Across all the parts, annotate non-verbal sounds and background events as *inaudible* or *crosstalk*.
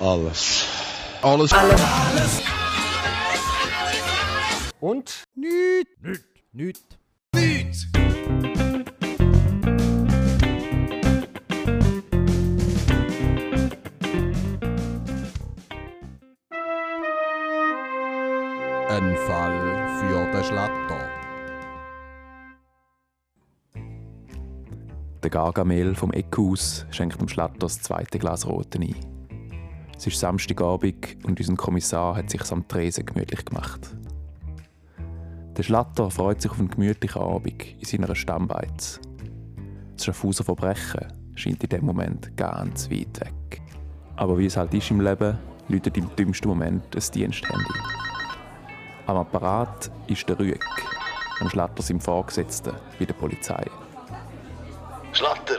Alles. Alles. Alles. Alles. Und? Nüt. Nüt. Nüt. Nüt. Ein Fall für den Schlatter. Der Gargamel vom Eckhaus schenkt dem Schlatter das zweite Glas Roten ein. Es ist Samstagabend und unser Kommissar hat sich am Tresen gemütlich gemacht. Der Schlatter freut sich auf einen gemütlichen Abend in seiner Stammbeiz. Das Schaffhauser Verbrechen scheint in dem Moment ganz weit weg. Aber wie es halt ist im Leben, läutet im dümmsten Moment ein Diensthandy. Am Apparat ist der Rüeg, ein Schlatter seinem Vorgesetzten bei der Polizei. Schlatter,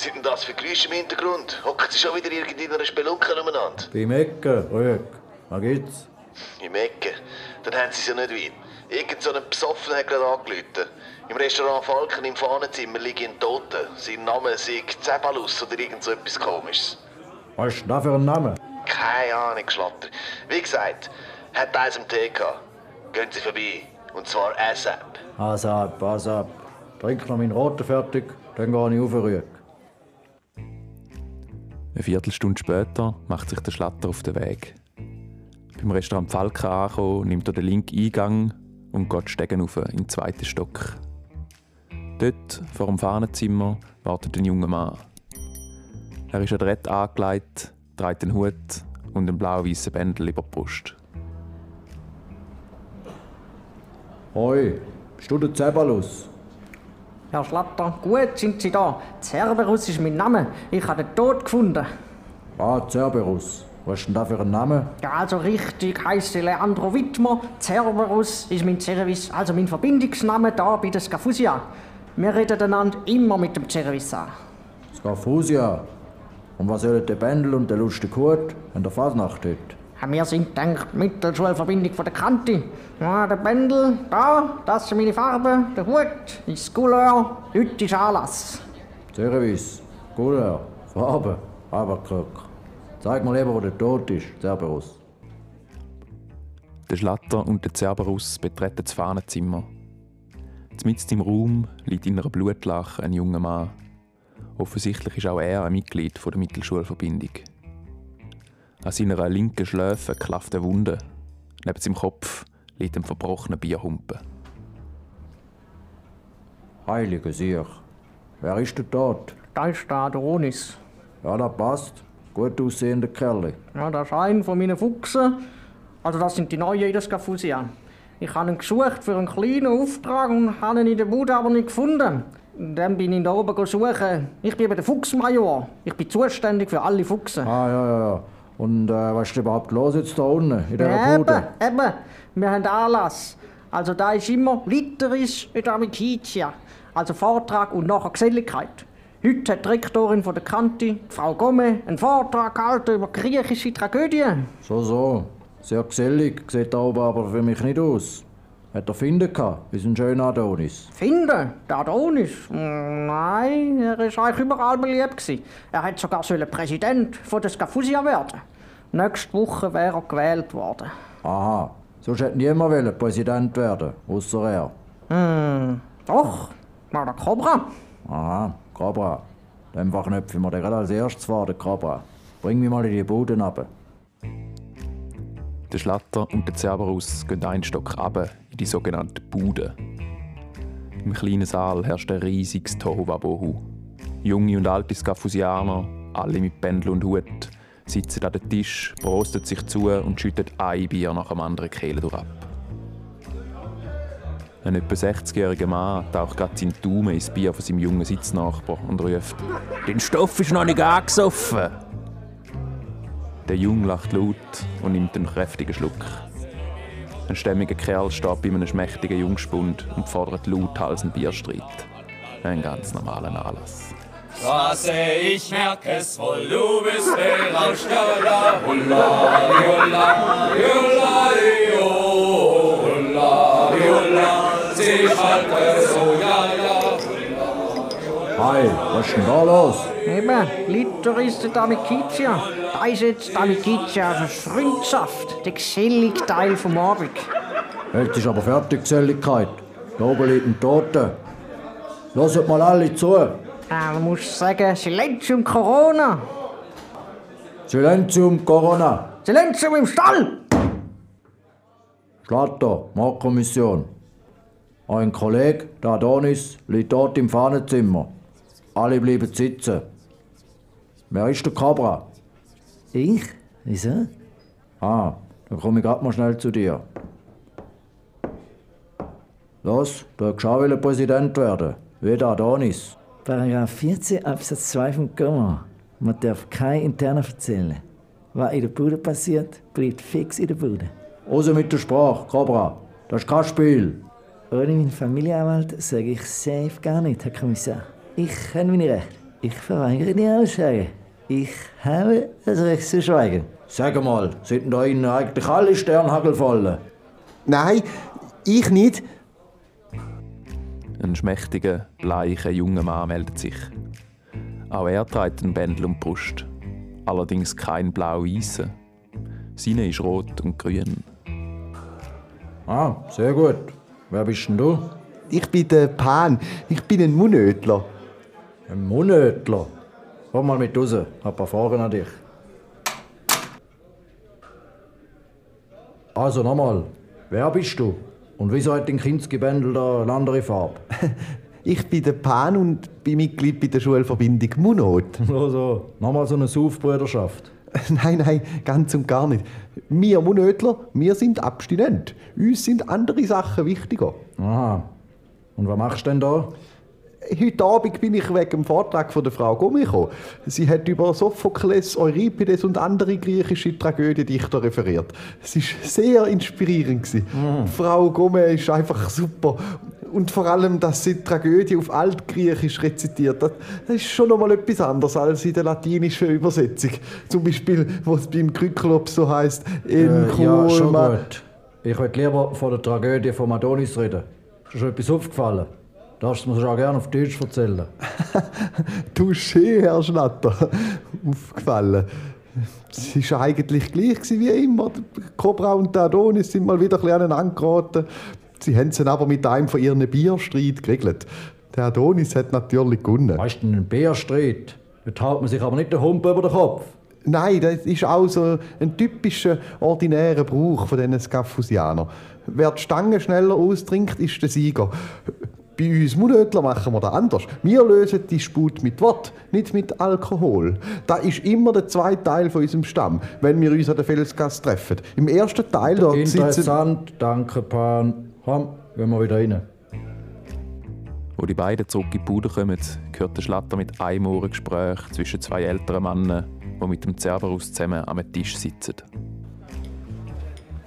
sind denn das für Geräusche im Hintergrund? Hocken Sie schon wieder irgendeiner Spelunke umeinander? Beim Ecken, Rüeg. Was gibt's? Im Ecken? Dann haben Sie es ja nicht weit. Irgend so ein Besoffener hat gerade angerufen. Im Restaurant Falken im Fahnenzimmer liegt ein Toter. Sein Name ist Zebalus oder irgend so etwas komisches. Was ist das für ein Name? Keine Ahnung, Schlatter. Wie gesagt, hat eins am Tee gehabt. Gehen Sie vorbei. Und zwar ASAP. ASAP, ASAP. Trink noch meinen Roten fertig, dann gehe ich auf Eine Viertelstunde später macht sich der Schlatter auf den Weg. Beim Restaurant Falken angekommen, nimmt er den linken Eingang und geht Stegen auf in den zweiten Stock. Dort, vor dem Fahnenzimmer, wartet ein junger Mann. Er ist adrett angelegt, trägt einen Hut und einen blau-weißen Bändel über die Brust. Hoi, bist du der Zebalus? Herr Schlatter, gut sind Sie da. Cerberus ist mein Name. Ich habe den Tod gefunden. Ah, Cerberus. Was ist denn da für ein Name? Ja, also richtig heiße Leandro Wittmer. Cerberus ist mein Service, also mein Verbindungsname da bei der Scafusia. Wir reden einander immer mit dem Service an. Scafusia? Und was sollen der Bändel und der lustige Hut an der Fasnacht heute? Wir sind gedacht, Mittelschulverbindung von der Kante. Ja, der Bändel, da, das ist meine Farbe, der Hut ist Couleur, heute ist Anlass. Service, Couleur, Farbe, Aberkrück. Zeig mal lieber, wo der Tod ist, Cerberus. Der Schlatter und der Cerberus betreten das Fahnenzimmer. Mitten im Raum liegt in einer Blutlache ein junger Mann. Offensichtlich ist auch er ein Mitglied der Mittelschulverbindung. An seiner linken Schläfe klafft eine Wunde. Neben seinem Kopf liegt ein verbrochener Bierhumpen. Heilige Sieg. Wer ist der tot? Da ist der Adonis. Ja, das passt. Gut aussehender Kerl. Ja, das ist einer von meinen Fuchsen. Also das sind die neuen in der Scafusia. Ich habe ihn gesucht für einen kleinen Auftrag und habe ihn in der Bude aber nicht gefunden. Dann bin ich da oben suchen. Ich bin eben der Fuchsmajor. Ich bin zuständig für alle Fuchsen. Ah, ja, ja, ja. Und äh, was ist überhaupt los jetzt da unten, in dieser ja, Bude? Eben, eben. Wir haben Anlass. Also da ist immer Litteris et Amicitia. Also Vortrag und nachher Geselligkeit. Heute hat die Rektorin von der Kante, Frau Gomme, einen Vortrag gehalten über griechische Tragödien. So, so. Sehr gesellig, sieht da oben aber für mich nicht aus. Hat er Finden gehabt, wie ein schöner Adonis? Finden? Der Adonis? Nein, er war eigentlich überall beliebt. Gewesen. Er hätte sogar Präsident von der Scafusia werden Nächste Woche wäre er gewählt worden. Aha, sonst hätte niemand wollen Präsident werden, außer er. Hm, doch, war der Cobra. Aha, Cobra. Dann verknöpfen wir den gerade als erstes vor, den Cobra. Bring mich mal in die Bude runter. Der Schlatter und der Cerberus gehen einen Stock runter die sogenannte Bude. Im kleinen Saal herrscht ein riesiges Tohuwabohu. Junge und alte Skafusianer, alle mit Pendel und Hut, sitzen an den Tisch, prostet sich zu und schüttet ein Bier nach dem anderen Kehle durch. Ein etwa 60-jähriger Mann taucht gerade seinen Daumen ins Bier von seinem jungen Sitznachbar und ruft: Den Stoff ist noch nicht angesoffen! Der Junge lacht laut und nimmt einen kräftigen Schluck. Ein stämmiger Kerl steht bei einem schmächtigen Jungspund und fordert lauthals einen Bierstreit. Ein ganz normalen Anlass. Straße, ich merke es wohl, du bist berauscht, Jolla, Hulla, Jolla, Jolla, Jolla, Jolla, sie halte so, ja, Hey, was ist denn da los? Eben, Liter ist der Damikizia. Da ist jetzt Damikizia, also Freundsaft, der gesellige Teil vom Abend. Jetzt ist aber fertig, Geselligkeit. Da oben liegt ein Toter. Hört mal alle zu. Ah, man muss sagen, Silenzium Corona. Silenzium, Corona. Silenzium im Stall! Schlatter, Mordkommission. Ein Kollege, der Adonis, liegt dort im Fahnenzimmer. Alle bleiben sitzen. Wer ist der Cobra? Ich? Wieso? Ah, dann komme ich grad mal schnell zu dir. Los, du willst auch Präsident werden. Wie der Adonis. Paragraph 14 Absatz 2 vom Komma. Man darf kein interner erzählen. Was in der Bude passiert, bleibt fix in der Bude. Raus mit der Sprache, Cobra. Das ist kein Spiel. Ohne meinen Familienanwalt sage ich safe gar nicht, Herr Kommissar. Ich kenne meine Rechte. Ich verweigere die Aussage. Ich habe das Recht zu schweigen. Sag mal, sind da Ihnen eigentlich alle Sternhagel fallen? Nein, ich nicht. Ein schmächtiger, bleicher junger Mann meldet sich. Auch er trägt ein Bändel um die Brust. Allerdings kein blau-weißer. Seine ist rot und grün. Ah, sehr gut. Wer bist denn du? Ich bin der Pan. Ich bin ein Munötler. Ein Munötler? Komm mal mit raus. Hab ein paar Fragen an dich. Also nochmal. Wer bist du? Und wieso hat dein Kindsgebändel da eine andere Farbe? *laughs* Ich bin der Pan und bin Mitglied bei der Schulverbindung Munot. *laughs* So, so. Nochmal so eine Saufbrüderschaft. *laughs* Nein, nein, ganz und gar nicht. Wir Munötler, wir sind abstinent. Uns sind andere Sachen wichtiger. Aha. Und was machst du denn da? Heute Abend bin ich wegen dem Vortrag von der Frau Gommi gekommen. Sie hat über Sophokles, Euripides und andere griechische Tragödiedichter referiert. Es war sehr inspirierend. Mhm. Frau Gommi ist einfach super. Und vor allem, dass sie die Tragödie auf Altgriechisch rezitiert. Das, das ist schon noch mal etwas anderes als in der latinischen Übersetzung. Zum Beispiel, wo es beim Kryklops so heißt, in äh, ja, schon gut. Ich würde lieber von der Tragödie von Adonis reden. Ist dir schon etwas aufgefallen? Darfst du mir auch gerne auf Deutsch erzählen? *laughs* Touché, Herr Schnatter. Aufgefallen. Es war eigentlich gleich wie immer. Cobra und Adonis sind mal wieder ein bisschen aneinander geraten. Sie haben es aber mit einem von ihren Bierstreit geregelt. Der Adonis hat natürlich gewonnen. Weißt du, ein Bierstreit? Dort hält man sich aber nicht den Hump über den Kopf. Nein, das ist auch so ein typischer, ordinärer Brauch von diesen Skaffusianern. Wer die Stange schneller austrinkt, ist der Sieger. Bei uns Munötler machen wir das anders. Wir lösen die Sput mit Wort, nicht mit Alkohol. Das ist immer der zweite Teil von unserem Stamm, wenn wir uns an der Felsgasse treffen. Im ersten Teil dort Interessant, sitzen... danke, Pan. Komm, gehen wir wieder rein. Wo die beiden zurück in die Bude kommen, hört der Schlatter mit einem Ohrengespräch zwischen zwei älteren Männern, die mit dem Cerberus zusammen am Tisch sitzen.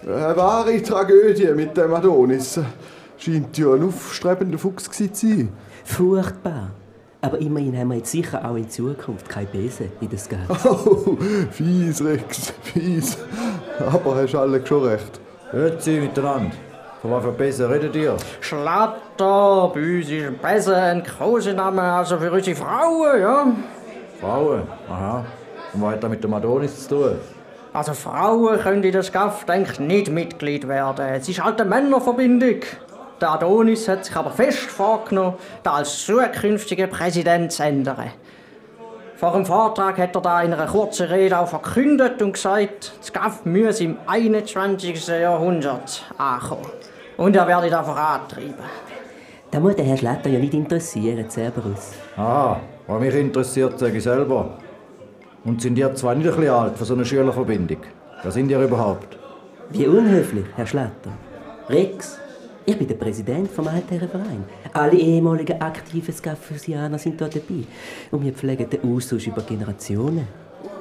Eine wahre Tragödie mit dem Adonis. Scheint ja ein aufstrebender Fuchs zu sein. Furchtbar. Aber immerhin haben wir jetzt sicher auch in Zukunft kein Besen in das *laughs* Geld. Oh, fies, Rex, fies. Aber hast alle schon recht. Hört sie miteinander. Von was für Besen redet ihr? Schlatter, bei uns ist Besen ein Kosename, also für unsere Frauen, ja. Frauen? Aha. Und was hat das mit dem Adonis zu tun? Also Frauen können in der Skaft eigentlich nicht Mitglied werden. Es ist halt eine Männerverbindung. Der Adonis hat sich aber fest vorgenommen, das als zukünftiger Präsident zu ändern. Vor dem Vortrag hat er da in einer kurzen Rede auch verkündet und gesagt, das GAF müsse im 21. Jahrhundert ankommen. Und er werde da vorantreiben. Da muss der Herr Schletter ja nicht interessieren, Cerberus. Ah, was mich interessiert, sage ich selber. Und sind ihr zwar nicht ein bisschen alt für so eine Schülerverbindung? Wer sind ihr überhaupt? Wie unhöflich, Herr Schletter. Rex, ich bin der Präsident vom Altherrenverein. Alle ehemaligen aktiven Skaffusianer sind dort dabei. Und wir pflegen den Austausch über Generationen.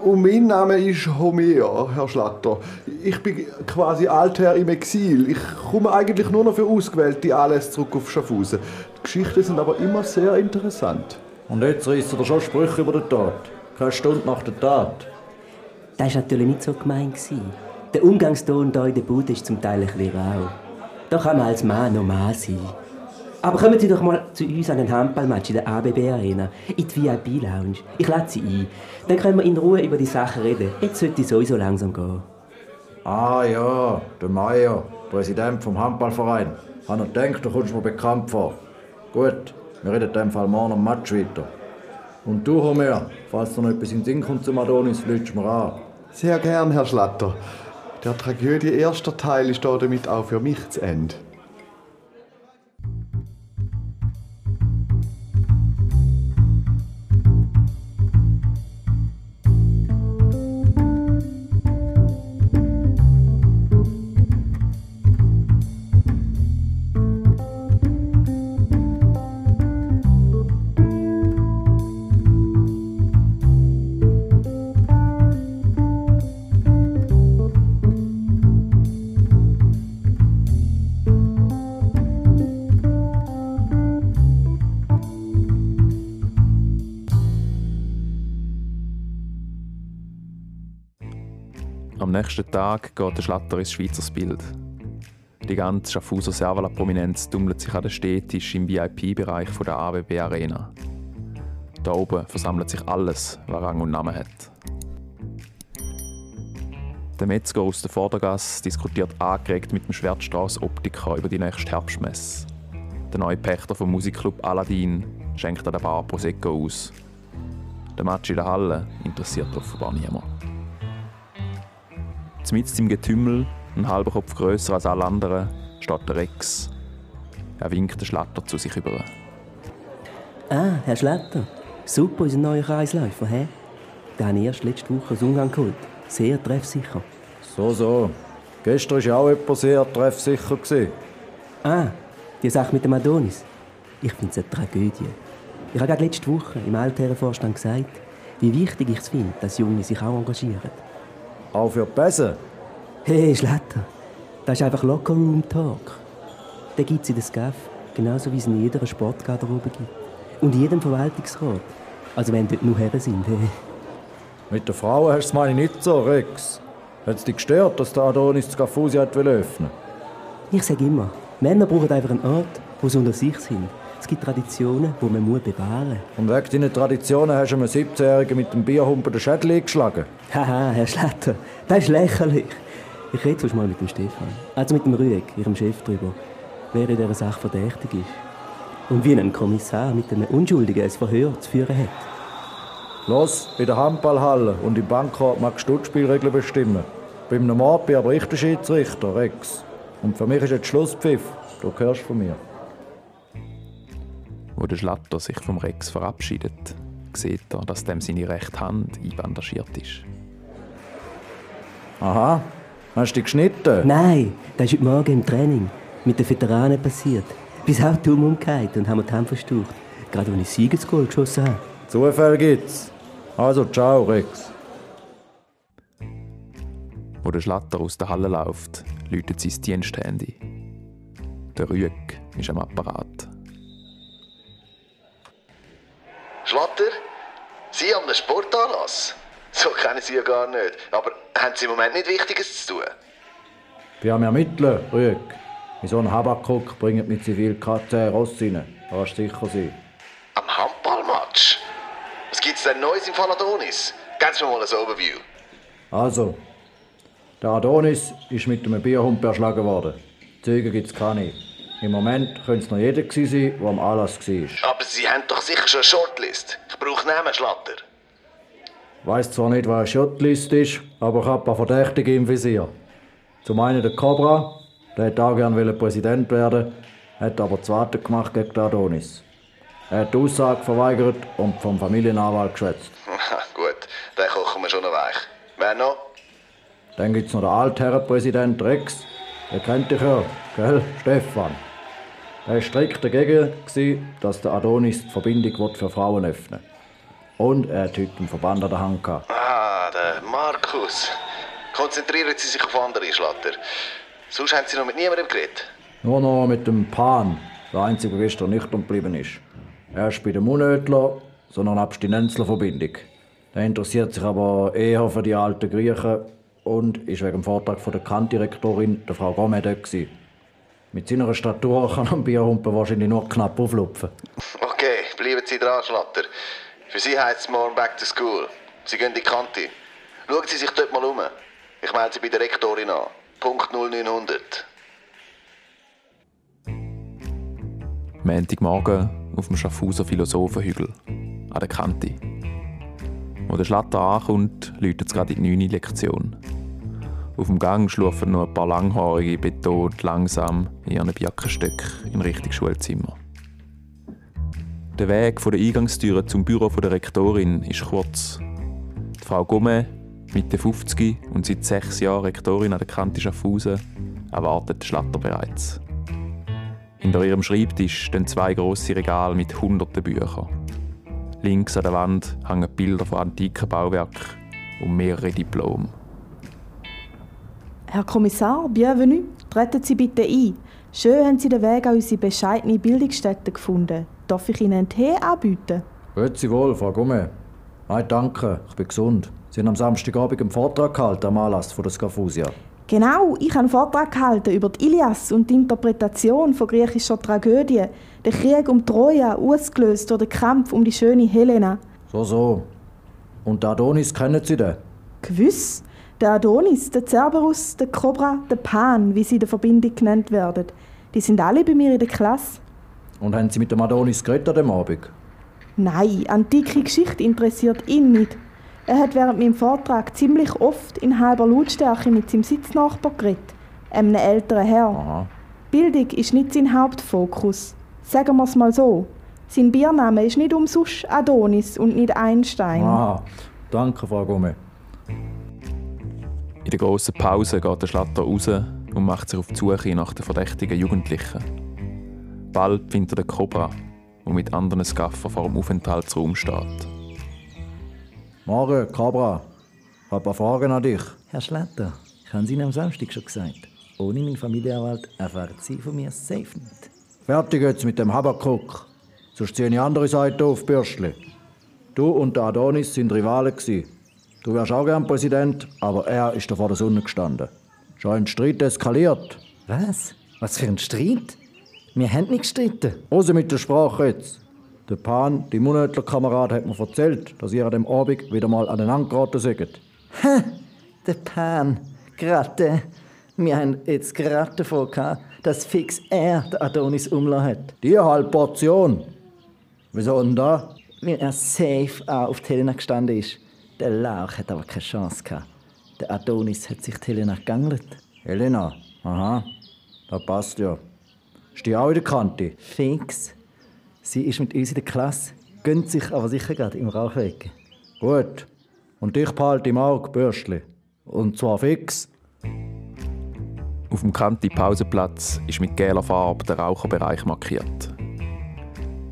Und mein Name ist Homer, Herr Schlatter. Ich bin quasi Altherr im Exil. Ich komme eigentlich nur noch für ausgewählte Anlässe zurück auf Schaffhausen. Die Geschichten sind aber immer sehr interessant. Und jetzt reißt er schon Sprüche über den Tod. Keine Stunde nach der Tat. Das war natürlich nicht so gemein. Der Umgangston hier in der Bude ist zum Teil ein bisschen rau. Da kann man als Mann noch Mann sein. Aber kommen Sie doch mal zu uns an den Handballmatch in der ABB Arena, in die VIP-Lounge. Ich lade sie ein. Dann können wir in Ruhe über die Sache reden. Jetzt sollte es sowieso langsam gehen. Ah ja, der Meier, Präsident vom Handballverein. Hat noch gedacht, du kommst mir bekannt vor. Gut, wir reden in dem Fall morgen am Match weiter. Und du, Homer, falls dir noch etwas in den Sinn kommt zum Adonis, lütst mir an. Sehr gern, Herr Schlatter. Der Tragödie erster Teil ist damit auch für mich zu Ende. Nächsten Tag geht der Schlatter ins Schweizer Bild. Die ganze Schaffhauser Servala-Prominenz tummelt sich an den Städtisch im VIP-Bereich der ABB Arena. Da oben versammelt sich alles, was Rang und Namen hat. Der Metzger aus der Vordergasse diskutiert angeregt mit dem Schwertstraß Optiker über die nächste Herbstmesse. Der neue Pächter vom Musikclub Aladdin schenkt an der Bar Prosecco aus. Der Match in der Halle interessiert offenbar niemand. Zumindest im Getümmel, ein halber Kopf grösser als alle anderen, steht der Rex. Er winkt den Schlatter zu sich über. Ah, Herr Schletter. Super, unser neuer Kreisläufer, hä? Den habe ich erst letzte Woche aus Ungarn geholt. Sehr treffsicher. So, so. Gestern war ja auch jemand sehr treffsicher. Gewesen. Ah, die Sache mit dem Adonis. Ich finde es eine Tragödie. Ich habe gerade letzte Woche im Altherrenvorstand gesagt, wie wichtig ich es finde, dass Junge sich auch engagieren. Auch für die Besen? Hey, Schletter, das ist einfach Locker Room Talk. Den gibt es in der SCAF, genauso wie es in jeder Sportgarderobe gibt. Und in jedem Verwaltungsrat. Also wenn dort nur Herren sind. Hey. Mit den Frauen hast du es meine nicht so, Rex. Hat es dich gestört, dass der Adonis das Gafusi öffnen Ich sage immer, Männer brauchen einfach einen Ort, wo sie unter sich sind. Gibt Traditionen, die man muss bewahren Und wegen deinen Traditionen hast du einem 17-Jährigen mit dem Bierhumpen den Schädel eingeschlagen. Haha, Herr Schletter, das ist lächerlich. Ich rede sonst mal mit dem Stefan, also mit dem Rüeg, ihrem Chef, darüber, wer in dieser Sache verdächtig ist. Und wie ein Kommissar mit einem Unschuldigen ein Verhör zu führen hat. Los, bei der Handballhalle und im Bankort magst du die Spielregeln bestimmen. Beim Mord bin aber ich der Schiedsrichter, Rex. Und für mich ist jetzt Schlusspfiff. Du hörst von mir. Wo der Schlatter sich vom Rex verabschiedet, sieht er, dass dem seine rechte Hand einbandagiert ist. Aha, hast du dich geschnitten? Nein, das ist heute Morgen im Training mit den Veteranen passiert. Bis auch dumm umgekehrt und haben mir die Hand verstaucht. Gerade als ich Siegesgoal geschossen habe. Zufall gibt's. Also, ciao, Rex. Wo der Schlatter aus der Halle läuft, läutet sein Diensthandy. Der Rüeg ist am Apparat. Sie haben einen Sportanlass? So kennen Sie ja gar nicht. Aber haben Sie im Moment nicht Wichtiges zu tun? Wir haben ermittelt, Rüeg. In so einen Habakuk bringt mit zivil KT Ross rein. Da kannst du sicher sein. Am Handballmatch? Was gibt's denn Neues im Fall Adonis? Geben Sie mir mal ein Overview. Also, der Adonis ist mit einem Bierhump erschlagen worden. Zeugen gibt's keine. Im Moment könnte es noch jeder gewesen sein, der am Anlass war. Aber Sie haben doch sicher schon eine Shortlist. Ich brauche Namen, Schlatter. Ich weiss zwar nicht, was eine Shotlist ist, aber ich habe ein paar Verdächtige im Visier. Zum einen der Cobra, der hätte auch gerne Präsident werden hat aber Warten gemacht gegen Adonis. Er hat die Aussage verweigert und vom Familienanwalt geschwätzt. Gut, den kochen wir schon noch weich. Wer noch? Dann gibt es noch den Altherrenpräsident Rex. Der kennt dich ja, gell, Stefan? Er war strikt dagegen, dass der Adonis die Verbindung für Frauen öffnen will. Und er hat heute einen Verband an der Hand gehabt. Ah, der Markus. Konzentrieren Sie sich auf andere, Schlatter. Sonst haben Sie noch mit niemandem geredet? Nur noch mit dem Pan, der einzige, der gestern nüchtern geblieben ist. Er ist bei dem Unödler, so eine Abstinenzlerverbindung. Der interessiert sich aber eher für die alten Griechen und ist wegen dem Vortrag von der Kantdirektorin, der Frau Gomez, dort gewesen. Mit seiner Statur kann ein Bierhumpen wahrscheinlich nur knapp auflupfen. Okay, bleiben Sie dran, Schlatter. Für Sie heisst es morgen back to school. Sie gehen in die Kante. Schauen Sie sich dort mal um. Ich melde Sie bei der Rektorin an. Punkt 0900. Montagmorgen auf dem Schaffhauser Philosophenhügel, an der Kante. Wo der Schlatter ankommt, läutet es gerade in die 9. Lektion. Auf dem Gang schlafen noch ein paar Langhaarige betont langsam in ihren Jackenstöcken in Richtung Schulzimmer. Der Weg von der Eingangstüre zum Büro der Rektorin ist kurz. Die Frau Gumme, Mitte 50 und seit sechs Jahren Rektorin an der Kante Schaffhausen, erwartet den Schlatter bereits. Hinter ihrem Schreibtisch stehen zwei grosse Regale mit hunderten Büchern. Links an der Wand hängen Bilder von antiken Bauwerken und mehrere Diplome. Herr Kommissar, bienvenue. Treten Sie bitte ein. Schön haben Sie den Weg an unsere bescheidene Bildungsstätte gefunden. Darf ich Ihnen einen Tee anbieten? Grüezi wohl, Frau Gumme. Nein, danke, ich bin gesund. Sie haben am Samstagabend einen Vortrag gehalten am Anlass von der Scafusia. Genau, ich habe einen Vortrag gehalten über die Ilias und die Interpretation von griechischer Tragödie. Der Krieg um Troja, ausgelöst durch den Kampf um die schöne Helena. So, so. Und den Adonis kennen Sie den? Gewiss. Der Adonis, der Cerberus, der Cobra, der Pan, wie sie in der Verbindung genannt werden. Die sind alle bei mir in der Klasse. Und haben Sie mit dem Adonis geredet an dem Abend? Nein, antike Geschichte interessiert ihn nicht. Er hat während meinem Vortrag ziemlich oft in halber Lautstärke mit seinem Sitznachbar geredet, einem älteren Herr. Aha. Bildung ist nicht sein Hauptfokus. Sagen wir es mal so. Sein Biername ist nicht umsonst Adonis und nicht Einstein. Ah, danke, Frau Gumme. In der grossen Pause geht der Schlatter raus und macht sich auf die Suche nach den verdächtigen Jugendlichen. Bald findet er den Cobra, der mit anderen Skaffen vor dem Aufenthaltsraum steht. Morgen, Cabra. Ich habe ein paar Fragen an dich. Herr Schletter, ich habe es Ihnen am Samstag schon gesagt. Ohne meinen Familienanwalt erfahren Sie von mir safe nicht. Fertig jetzt mit dem Habakuk. Sonst ziehe ich andere Seite auf, Bürstli. Du und der Adonis sind Rivalen. Gewesen. Du wärst auch gern Präsident, aber er ist da vor der Sonne gestanden. Schon ein Streit eskaliert. Was? Was für ein Streit? Wir haben nicht gestritten. Raus mit der Sprache jetzt. Der Pan, die Munötler-Kamerad, hat mir erzählt, dass ihr an dem Abend wieder mal aneinander geraten seid. Ha! Der Pan. Gerade. Wir haben jetzt gerade davon gehabt, dass fix er den Adonis umlassen hat. Die halbe Portion. Wieso denn da? Weil er safe auch auf die Helena gestanden ist. Der Lauch hat aber keine Chance gehabt. Der Adonis hat sich die Helena gegangelt. Helena? Aha. Das passt ja. Ist die auch in der Kante? Fix. Sie ist mit uns in der Klasse, gönnt sich aber sicher gerade im Rauch weg. Gut. Und dich behalte im Auge, Bürstli. Und zwar fix. Auf dem Kanti-Pausenplatz ist mit gelber Farbe der Raucherbereich markiert.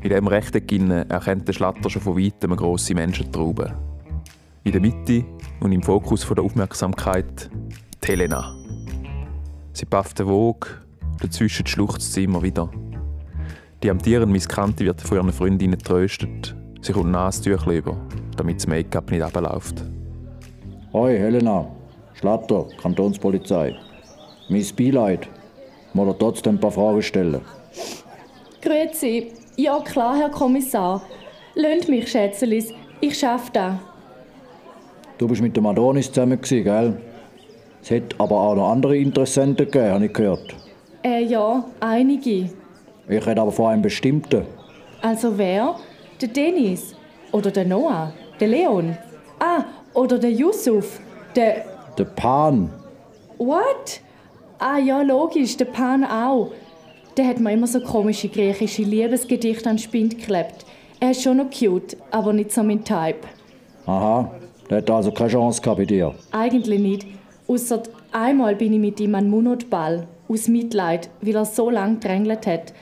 In dem rechten Ginne erkennt der Schlatter schon von weitem eine grosse Menschentraube. In der Mitte und im Fokus der Aufmerksamkeit die Helena. Sie pafft den Wog, dazwischen schluchzt sie immer wieder. Die amtierende Miss Kanti wird von ihren Freundinnen tröstet. Sie kommt Nasentücher über, damit das Make-up nicht abläuft. Hoi, Helena. Schlatter, Kantonspolizei. Miss Beileid. Mal trotzdem ein paar Fragen stellen. Grüezi. Ja, klar, Herr Kommissar. Lönt mich, Schätzelis. Ich schaff das. Du bist mit dem Adonis zusammen, gewesen, gell? Es hätte aber auch noch andere Interessenten gegeben, habe ich gehört. Äh, ja, einige. Ich rede aber von einem bestimmten. Also wer? Der Dennis? Oder der Noah? Der Leon? Ah, oder der Yusuf? Der... Der Pan. What? Ah ja, logisch, der Pan auch. Der hat mir immer so komische griechische Liebesgedichte an den Spind geklebt. Er ist schon noch cute, aber nicht so mein Type. Aha, der hat also keine Chance gehabt bei dir. Eigentlich nicht. Ausser einmal bin ich mit ihm an Munotball. Aus Mitleid, weil er so lange gedrängelt hat.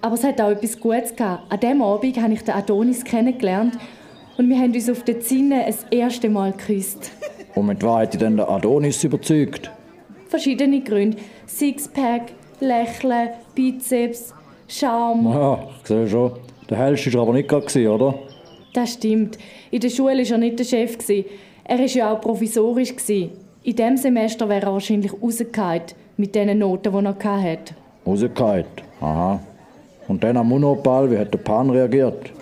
Aber es hat auch etwas Gutes gehabt. An diesem Abend habe ich den Adonis kennengelernt und wir haben uns auf der Zinne das erste Mal geküsst. *laughs* Und mit was hat dich denn der Adonis überzeugt? Verschiedene Gründe. Sixpack, Lächeln, Bizeps, Charme. Ja, ich sehe schon. Der hellste war aber nicht gerade, oder? Das stimmt. In der Schule war er nicht der Chef. Er war ja auch provisorisch. In diesem Semester wäre er wahrscheinlich rausgefallen mit den Noten, die er hatte. Rausgefallen. Aha. Und dann am Monopal, wie hat der Pan reagiert?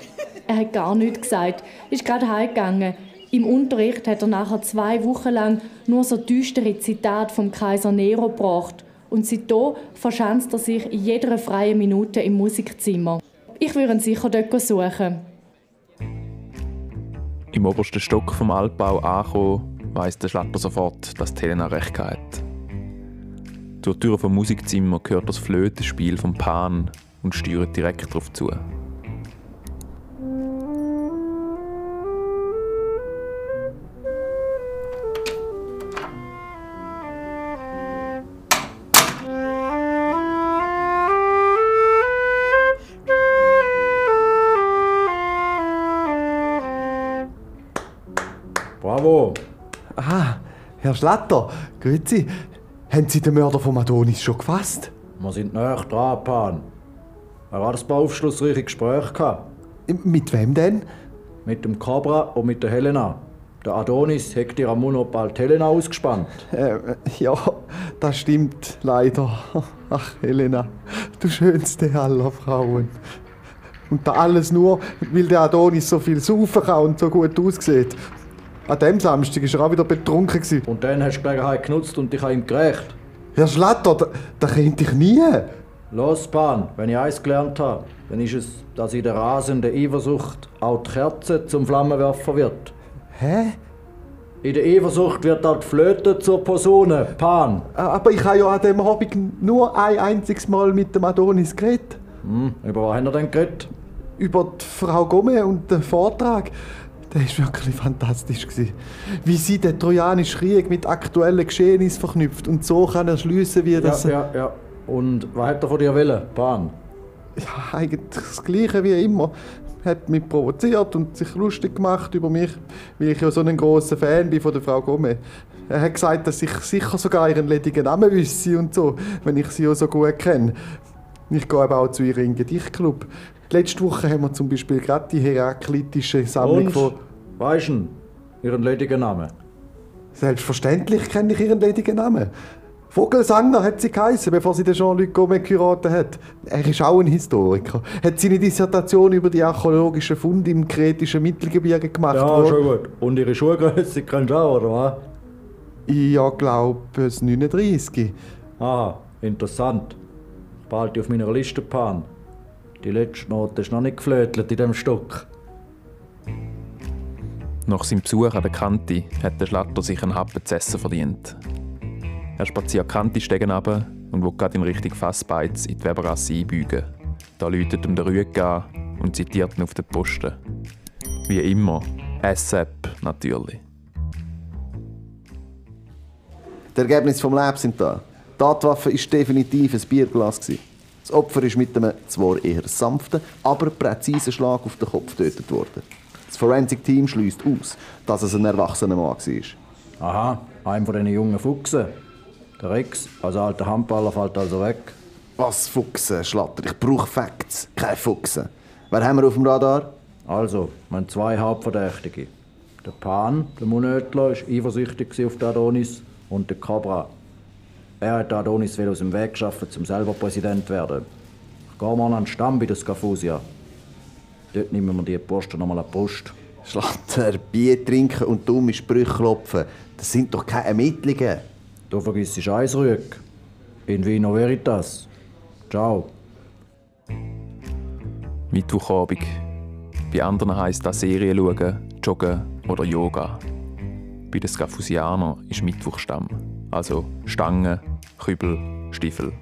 Er hat gar nichts gesagt, ist gerade heimgegangen. Im Unterricht hat er nachher zwei Wochen lang nur so düstere Zitate vom Kaiser Nero gebracht. Und seitdem verschanzt er sich in jeder freien Minute im Musikzimmer. Ich würde ihn sicher dort suchen. Im obersten Stock vom Altbau angekommen, weiss der Schlatter sofort, dass Helena recht hat. Durch die Tür vom Musikzimmer hört das Flötenspiel vom Pan und steuert direkt darauf zu. Bravo! Ah, Herr Schlatter, grüezi. Haben Sie den Mörder von Adonis schon gefasst? Wir sind näher dran, Pan. Er hat ein paar aufschlussreiche Gespräche gehabt. Mit wem denn? Mit dem Cobra und mit der Helena. Der Adonis hat ihr am Monopal die Helena ausgespannt. Äh, ja, das stimmt leider. Ach, Helena, du schönste aller Frauen. Und da alles nur, weil der Adonis so viel saufen kann und so gut aussieht. An dem Samstag war er auch wieder betrunken. Gewesen. Und dann hast du die Gelegenheit genutzt und dich an ihm gerecht. Herr Schlatter, da, da könnte ich nie. Los, Pan, wenn ich eins gelernt habe, dann ist es, dass in der rasenden Eifersucht auch die Kerze zum Flammenwerfer wird. Hä? In der Eifersucht wird auch die Flöte zur Posaune, Pan. Aber ich habe ja an dem Abend nur ein einziges Mal mit dem Adonis geredet. Hm, über was haben wir denn geredet? Über die Frau Gomme und den Vortrag. Der war wirklich fantastisch. Wie sie den Trojanischen Krieg mit aktuellen Geschehnissen verknüpft und so kann er schliessen, wie das... Ja, ja, ja. Und was hat er von dir wollen, Pan? Ja, eigentlich das Gleiche wie immer. Er hat mich provoziert und sich lustig gemacht über mich, weil ich ja so ein großer Fan bin von der Frau Gomme. Er hat gesagt, dass ich sicher sogar ihren ledigen Namen wüsste und so, wenn ich sie ja so gut kenne. Ich gehe aber auch zu ihrem Gedichtclub. Letzte Woche haben wir zum Beispiel gerade die heraklitische Sammlung Und? von... Weisst du ihren ledigen Namen? Selbstverständlich kenne ich ihren ledigen Namen. Vogelsangner hat sie geheißen, bevor sie den Jean-Luc Gomet geheiratet hat. Er ist auch ein Historiker. Hat seine Dissertation über die archäologischen Funde im kretischen Mittelgebirge gemacht. Ja, wo- schon gut. Und ihre Schuhgröße kennst du auch, oder was? Ja, glaube es 39. Aha, interessant. Behalte auf meiner Liste, Pan. Die letzte Note ist noch nicht geflötelt in dem Stück. Nach seinem Besuch an der Kante hat der Schlatter sich einen Happen zu essen verdient. Er spaziert die Kantistegen runter und will gerade in Richtung Fassbeiz in die Webergasse einbügen. Da läutet ihm der Rüge an und zitiert ihn auf den Posten. Wie immer, SAP natürlich. Die Ergebnisse vom Lab sind da. Die Tatwaffe war definitiv ein Bierglas. gewesen. Das Opfer ist mit einem zwar eher sanften, aber präzisen Schlag auf den Kopf getötet worden. Das Forensic-Team schließt aus, dass es ein erwachsener Mann war. Aha, einem von diesen jungen Fuchsen. Der Rex, als alter Handballer, fällt also weg. Was Fuchsen, Schlatter? Ich brauche Facts, keine Fuchsen. Wer haben wir auf dem Radar? Also, wir haben zwei Hauptverdächtige. Der Pan, der Munötler, war eifersüchtig auf den Adonis und der Cobra. Er hat Adonis will aus dem Weg geschaffen, um selber Präsident zu werden. Ich gehe mal an den Stamm bei der Scafusia. Dort nehmen wir die Posten nochmal an die Brust. Schlatter, Bier trinken und dumme Sprüche klopfen. Das sind doch keine Ermittlungen. Du vergisst eins, Rüeg. In Vino Veritas. Ciao. Mittwochabend. Bei anderen heisst das Serien schauen, joggen oder Yoga. Bei den Scafusianern ist Mittwochstamm. Also Stangen, Kübel, Stiefel.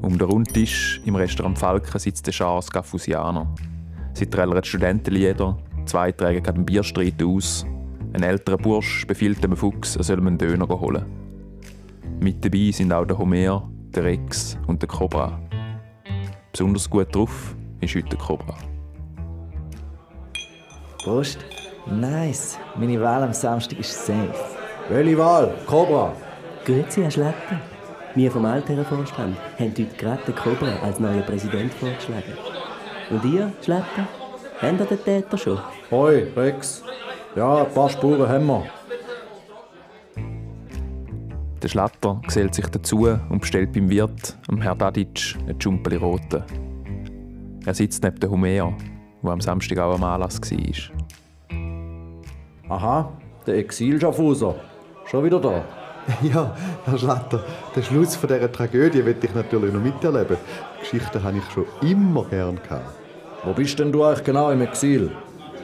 Um den Rundtisch im Restaurant Falken sitzt der Schar Scafusianer. Sie trällern Studentenlieder, zwei tragen gerade einen Bierstreit aus. Ein älterer Bursch befiehlt dem Fuchs, er soll einen Döner holen. Mit dabei sind auch der Homer, der Rex und der Cobra. Besonders gut drauf ist heute der Cobra. Prost. Nice. Meine Wahl am Samstag ist safe. Welche Wahl? Cobra. Grüezi, Herr Schletter. Wir vom Altherrenvorstand haben heute gerade den Cobra als neuen Präsident vorgeschlagen. Und ihr, Schletter? Habt ihr den Täter schon? Hoi, Rex. Ja, ein paar Spuren haben wir. Der Schlatter gesellt sich dazu und bestellt beim Wirt, dem Herr Dadic, ein Jumpeli Rote. Er sitzt neben der Humea, wo am Samstag auch am Anlass war. Aha, der Exil-Schaffhauser. Schon wieder da? *laughs* Ja, Herr Schlatter, den Schluss von dieser Tragödie will ich natürlich noch miterleben. Geschichten habe ich schon immer gern gehabt. Wo bist denn du eigentlich genau im Exil?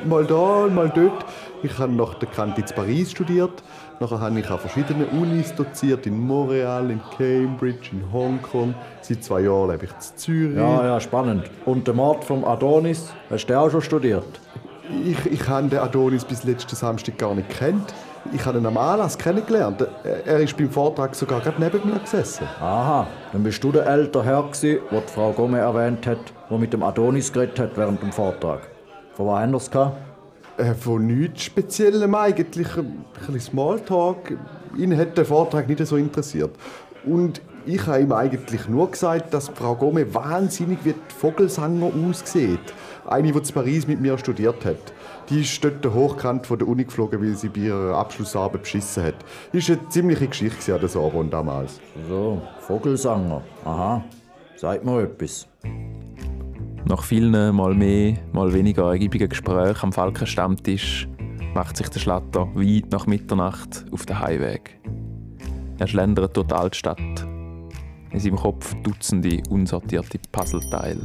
Mal da, mal dort. Ich habe nach der Kante in Paris studiert. Nachher habe ich an verschiedenen Unis doziert, in Montreal, in Cambridge, in Hongkong. Seit zwei Jahren lebe ich in Zürich. Ja, ja, spannend. Und der Mord vom Adonis, hast du den auch schon studiert? Ich, ich habe den Adonis bis letzten Samstag gar nicht kennt. Ich habe ihn am Anlass kennengelernt. Er ist beim Vortrag sogar gerade neben mir gesessen. Aha, dann bist du der ältere Herr, gewesen, die Frau Gome erwähnt hat, der mit dem Adonis geredet hat während dem Vortrag. Von was anders gehabt? Äh, von nichts Speziellem eigentlich. Ein bisschen Smalltalk. Ihn hat der Vortrag nicht so interessiert. Und ich habe ihm eigentlich nur gesagt, dass Frau Gome wahnsinnig wie die Vogelsanger aussieht. Eine, die in Paris mit mir studiert hat. Die ist dort hochkant von der Uni geflogen, weil sie bei ihrer Abschlussarbeit beschissen hat. Das war eine ziemliche Geschichte an der Sorbonne damals. So, Vogelsanger. Aha, sagt mir etwas. Nach vielen, mal mehr, mal weniger ergiebigen Gesprächen am Falkenstammtisch macht sich der Schlatter weit nach Mitternacht auf den Heimweg. Er schlendert durch die Altstadt. In seinem Kopf Dutzende unsortierte Puzzleteile.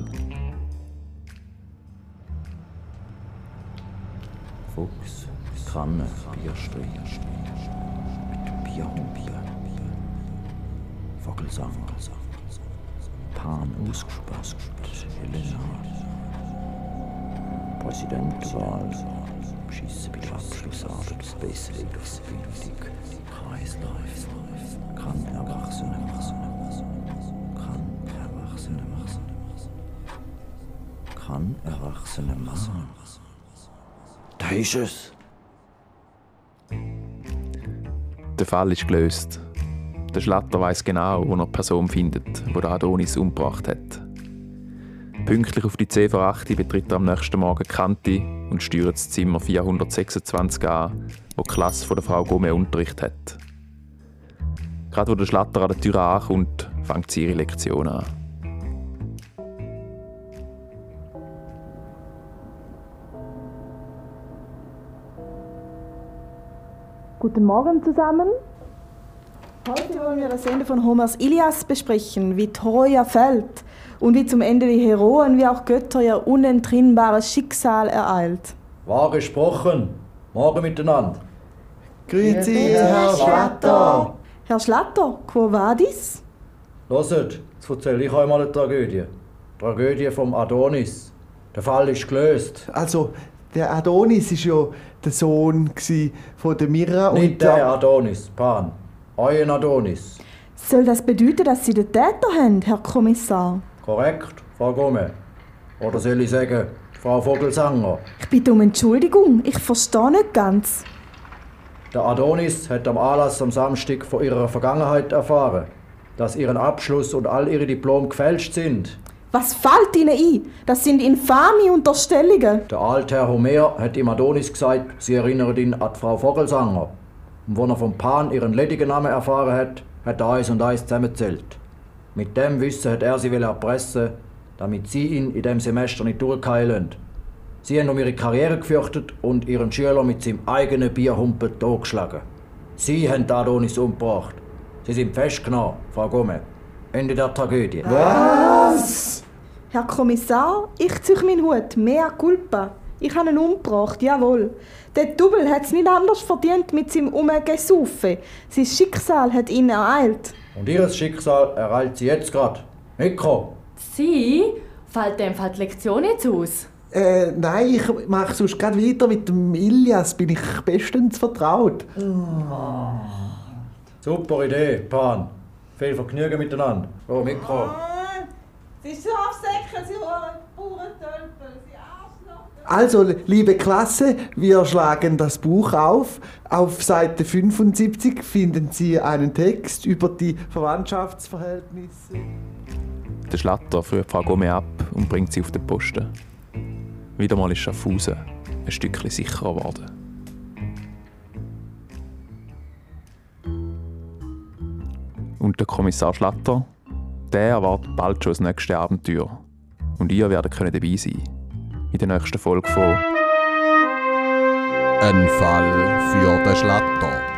Fuchs, Kanne, Bierstrich, mit Bierhumpe, Vogelsanger, Pan ausgespannt, Helena, Präsidentenwahl, Schiessen bei der Abschlussarbeit, Besserungsbildung, Kreislauf, kann Erwachsene, kann Erwachsene, kann Erwachsene machen. Da ist es. Der Fall ist gelöst. Der Schlatter weiß genau, wo er die Person findet, die Adonis umgebracht hat. Pünktlich auf die 10 vor 8 betritt er am nächsten Morgen die Kante und steuert das Zimmer 426 an, wo die Klasse von der Frau Gome Unterricht hat. Gerade wo der Schlatter an der Tür ankommt, fängt sie ihre Lektion an. Guten Morgen zusammen. Heute wollen wir das Ende von Homers Ilias besprechen, wie Troja fällt und wie zum Ende die Heroen wie auch Götter ihr unentrinnbares Schicksal ereilt. Wahr gesprochen. Morgen miteinander. Grüezi, Herr Schlatter. Herr Schlatter, quo vadis? Hört, jetzt erzähle ich euch mal eine Tragödie. Die Tragödie vom Adonis. Der Fall ist gelöst. Also, der Adonis war ja der Sohn von der Mira Nicht und der Adonis, Pan. Euer Adonis. Soll das bedeuten, dass Sie den Täter haben, Herr Kommissar? Korrekt, Frau Gome. Oder soll ich sagen, Frau Vogelsanger? Ich bitte um Entschuldigung, ich verstehe nicht ganz. Der Adonis hat am Anlass am Samstag von ihrer Vergangenheit erfahren, dass ihren Abschluss und all ihre Diplom gefälscht sind. Was fällt Ihnen ein? Das sind infame Unterstellungen. Der alte Herr Homer hat ihm Adonis gesagt, sie erinnert ihn an Frau Vogelsanger. Und als er vom Pan ihren ledigen Namen erfahren hat, hat er eins und eins zusammengezählt. Mit dem Wissen hat er sie erpressen, damit sie ihn in dem Semester nicht durchheilen. Sie haben um ihre Karriere gefürchtet und ihren Schüler mit seinem eigenen Bierhumpen totgeschlagen. Sie haben Adonis umgebracht. Sie sind festgenommen, Frau Gome. Ende der Tragödie. Was? Herr Kommissar, ich ziehe meinen Hut. Mehr culpa. Ich habe ihn umgebracht, jawohl. Der Double hat es nicht anders verdient mit seinem Umgesaufen. Sein Schicksal hat ihn ereilt. Und ihr Schicksal ereilt sie jetzt gerade. Mikro. Sie? Fällt dem Fall die Lektion jetzt aus? Äh, nein, ich mache sonst gerade weiter mit dem Ilias. Bin ich bestens vertraut. Super Idee, Pan. Viel Vergnügen miteinander. Oh, Mikro. Sie Schafsäcke, Sie Bauerntölpel, Sie Arschloch. Also, liebe Klasse, wir schlagen das Buch auf. Auf Seite 75 finden Sie einen Text über die Verwandtschaftsverhältnisse. Der Schlatter führt Frau Gome ab und bringt sie auf den Posten. Wieder mal ist Schaffhausen ein Stückchen sicherer geworden. Und der Kommissar Schlatter, der erwartet bald schon das nächste Abenteuer. Und ihr werdet können dabei sein. In der nächsten Folge von Ein Fall für den Schlatter.